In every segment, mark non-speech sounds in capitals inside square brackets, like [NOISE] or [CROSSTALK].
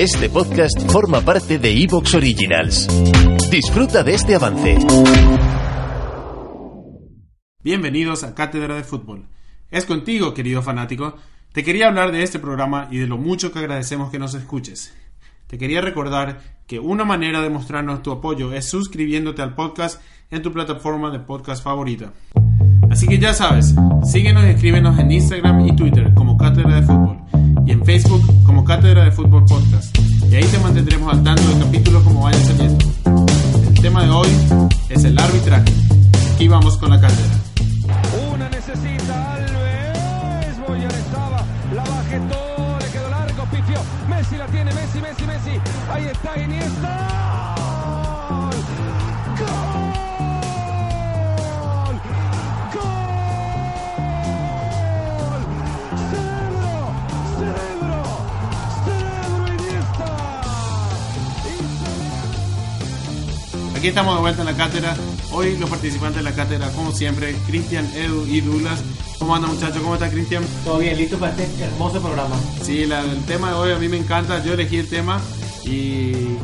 Este podcast forma parte de Evox Originals. Disfruta de este avance. Bienvenidos a Cátedra de Fútbol. Es contigo, querido fanático. Te quería hablar de este programa y de lo mucho que agradecemos que nos escuches. Te quería recordar que una manera de mostrarnos tu apoyo es suscribiéndote al podcast en tu plataforma de podcast favorita. Así que ya sabes, síguenos y escríbenos en Instagram y Twitter como Cátedra de Fútbol y en Facebook como Cátedra de Fútbol Podcast. Y ahí te mantendremos al tanto del capítulo como vayan saliendo. El tema de hoy es el arbitraje. Aquí vamos con la cátedra. Una necesita Alves. Boyan estaba. La bajetó. Le quedó largo. Pifió. Messi la tiene. Messi, Messi, Messi. Ahí está Iniesta. Aquí estamos de vuelta en la cátedra. Hoy los participantes de la cátedra, como siempre, Cristian, Edu y Douglas. ¿Cómo anda muchachos? ¿Cómo está Cristian? Todo bien, listo para este hermoso programa. Sí, la- el tema de hoy a mí me encanta. Yo elegí el tema y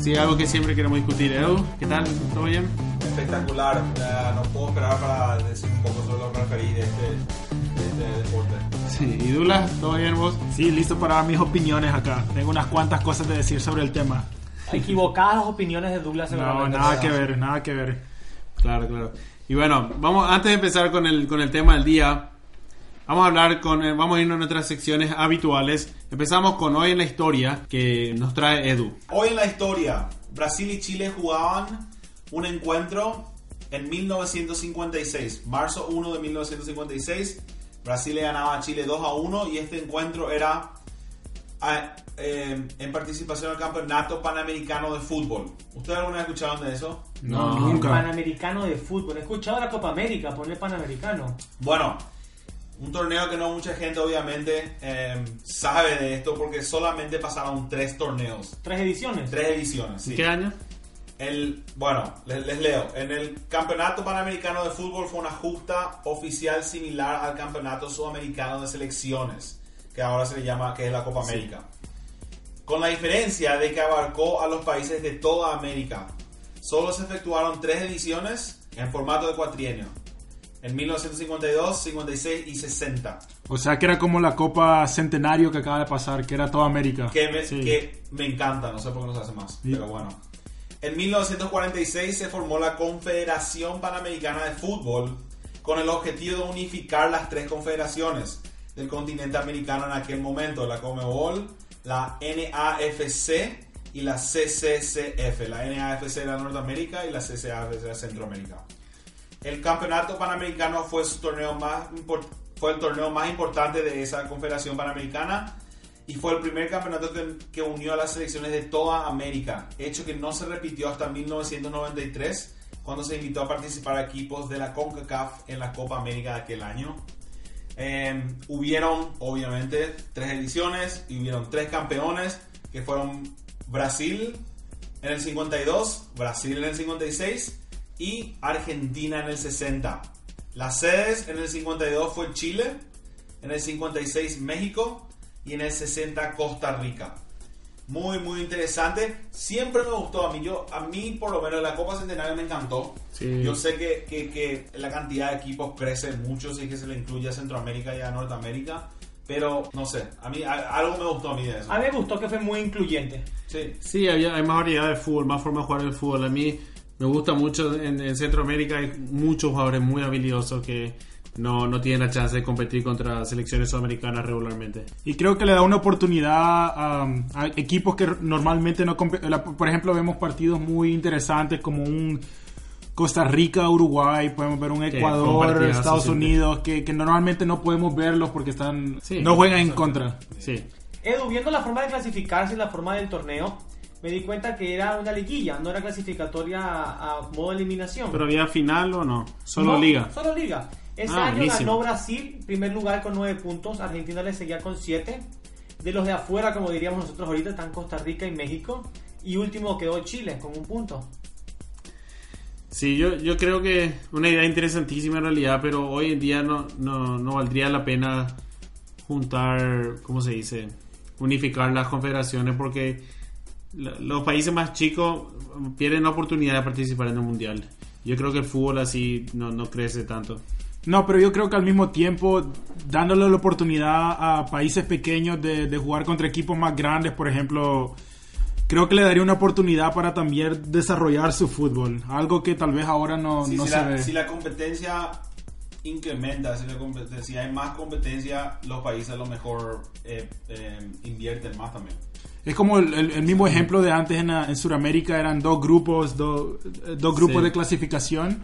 sí, algo que siempre queremos discutir. Edu, ¿qué tal? ¿Todo bien? espectacular. Ya no puedo esperar para decir un poco sobre lo que referí de este, de este deporte. Sí, y Douglas, ¿todo bien vos? Sí, listo para dar mis opiniones acá. Tengo unas cuantas cosas de decir sobre el tema. [LAUGHS] Equivocadas las opiniones de Douglas. No, nada que ver, nada que ver. Claro, claro. Y bueno, vamos antes de empezar con el, con el tema del día, vamos a hablar con, eh, vamos a irnos a nuestras secciones habituales. Empezamos con hoy en la historia que nos trae Edu. Hoy en la historia, Brasil y Chile jugaban un encuentro en 1956, marzo 1 de 1956. Brasil le ganaba a Chile 2 a 1 y este encuentro era ah, eh, en participación al Campeonato Panamericano de Fútbol. ¿Ustedes alguna vez escucharon de eso? No, El nunca. Panamericano de fútbol. He escuchado la Copa América, ponle Panamericano. Bueno, un torneo que no mucha gente obviamente eh, sabe de esto porque solamente pasaron tres torneos, Tres ediciones. tres ediciones. sí. ¿Qué año? El, bueno, les, les leo. En el Campeonato Panamericano de Fútbol fue una justa oficial similar al Campeonato Sudamericano de Selecciones, que ahora se le llama, que es la Copa América. Con la diferencia de que abarcó a los países de toda América. Solo se efectuaron tres ediciones en formato de cuatrienio. En 1952, 56 y 60. O sea que era como la Copa Centenario que acaba de pasar, que era toda América. que me, Sí. que me encanta, no sé por qué no se hace más, Sí. pero bueno. En 1946 se formó la Confederación Panamericana de Fútbol con el objetivo de unificar las tres confederaciones del continente americano en aquel momento, la Comebol, la NAFC y la CCCF. La NAFC era Norteamérica y la CCAF era Centroamérica. El campeonato panamericano fue, su torneo más fue el torneo más importante de esa confederación panamericana y fue el primer campeonato que, que unió a las selecciones de toda América, hecho que no se repitió hasta 1993, cuando se invitó a participar a equipos de la CONCACAF en la Copa América de aquel año. Eh, hubieron, obviamente, tres ediciones y hubieron tres campeones, que fueron Brasil en el 52, Brasil en el 56 y Argentina en el 60. Las sedes en el 52 fue Chile, en el 56 México y en el 60 Costa Rica. Muy, muy interesante. Siempre me gustó a mí. Yo, a mí, por lo menos, la Copa Centenario me encantó. Sí. Yo sé que, que- que la cantidad de equipos crece mucho si es que se le incluye a Centroamérica y a Norteamérica. Pero, no sé, a mí a- algo me gustó a mí de eso. A mí me gustó que fue muy incluyente. Sí. Sí, había, hay más variedad de fútbol, más forma de jugar el fútbol. A mí me gusta mucho, en, en Centroamérica hay muchos jugadores muy habilidosos que no, no tienen la chance de competir contra selecciones sudamericanas regularmente. Y creo que le da una oportunidad um, a equipos que normalmente no... Por ejemplo, vemos partidos muy interesantes como un Costa Rica, Uruguay, podemos ver un Ecuador, Estados. Unidos, que, que normalmente no podemos verlos porque están Sí. no juegan en contra. Sí. Edu, viendo la forma de clasificarse y la forma del torneo, me di cuenta que era una liguilla, no era clasificatoria a, a modo de eliminación. ¿Pero había final o no? Solo No, liga. Solo liga. Ese Ah, año buenísimo. ganó Brasil, primer lugar con 9 puntos. Argentina le seguía con 7. De los de afuera, como diríamos nosotros ahorita, están Costa Rica y México. Y último quedó Chile con un punto. Sí, yo, yo creo que una idea interesantísima en realidad, pero hoy en día no, no, no valdría la pena juntar, ¿cómo se dice? Unificar las confederaciones porque los países más chicos pierden la oportunidad de participar en el mundial. Yo creo que el fútbol así no, no crece tanto. No, pero yo creo que al mismo tiempo, dándole la oportunidad a países pequeños de, de jugar contra equipos más grandes, por ejemplo, creo que le daría una oportunidad para también desarrollar su fútbol. Algo que tal vez ahora no, Sí, no si, se la, ve. si la competencia incrementa, si, la competencia- si hay más competencia, los países a lo mejor eh, eh, invierten más también. Es como el, el- el mismo ejemplo de antes en, en Sudamérica, eran dos grupos, do- dos grupos Sí. de clasificación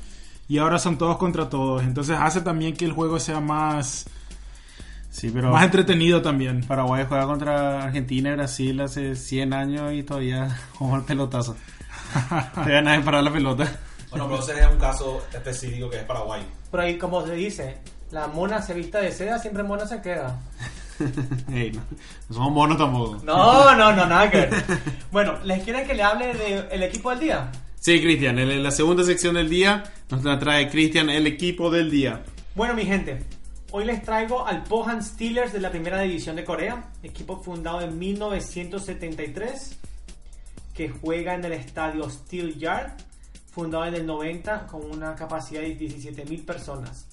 y ahora son todos contra todos. Entonces hace también que el juego sea más, Sí, pero más entretenido también. Paraguay juega contra Argentina y Brasil hace 100 años y todavía [LAUGHS] jugamos el pelotazo. [LAUGHS] Todavía nadie para la pelota. Bueno, pero ese es un caso específico que es Paraguay. Pero ahí, como se dice, la mona se vista de seda, siempre mona se queda. [LAUGHS] Ey, no, no somos monos tampoco. No, no, no, nada que ver. Bueno, ¿les quieren que le hable del equipo del día? Sí, Cristian, en la segunda sección del día nos la trae Cristian, el equipo del día. Bueno, mi gente, hoy les traigo al Pohan Steelers de la primera división de Corea, equipo fundado en 1973, que juega en el estadio Steel Yard, fundado en el 90 con una capacidad de 17.000 personas.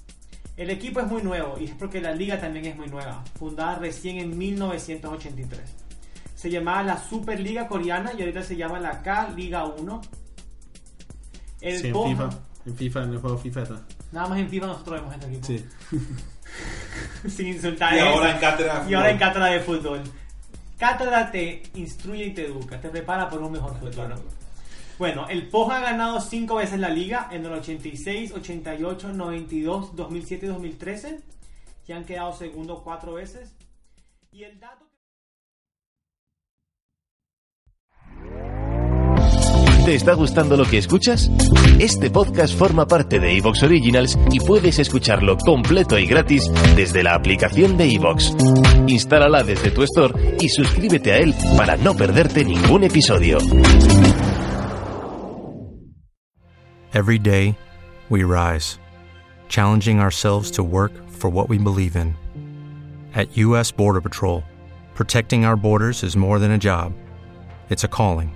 El equipo es muy nuevo y es porque la liga también es muy nueva, fundada recién en 1983. Se llamaba la Superliga Coreana y ahorita se llama la K-Liga 1. El Sí, en FIFA, en FIFA, en el juego FIFA está. Nada más en FIFA nosotros vemos este equipo. Sí. [LAUGHS] Sin insultar. Y ahora en cátedra de Y ahora en cátedra de fútbol. Cátedra te instruye y te educa, te prepara por un mejor futuro. Bueno, el Poja ha ganado cinco veces la liga en el 86, 88, 92, 2007 y 2013. Y han quedado segundo cuatro veces. Y el dato... ¿Te está gustando lo que escuchas? Este podcast forma parte de Evox Originals y puedes escucharlo completo y gratis desde la aplicación de Evox. Instálala desde tu store y suscríbete a él para no perderte ningún episodio. Every day, we rise, challenging ourselves to work for what we believe in. At U.S. Border Patrol, protecting our borders is more than a job, it's a calling.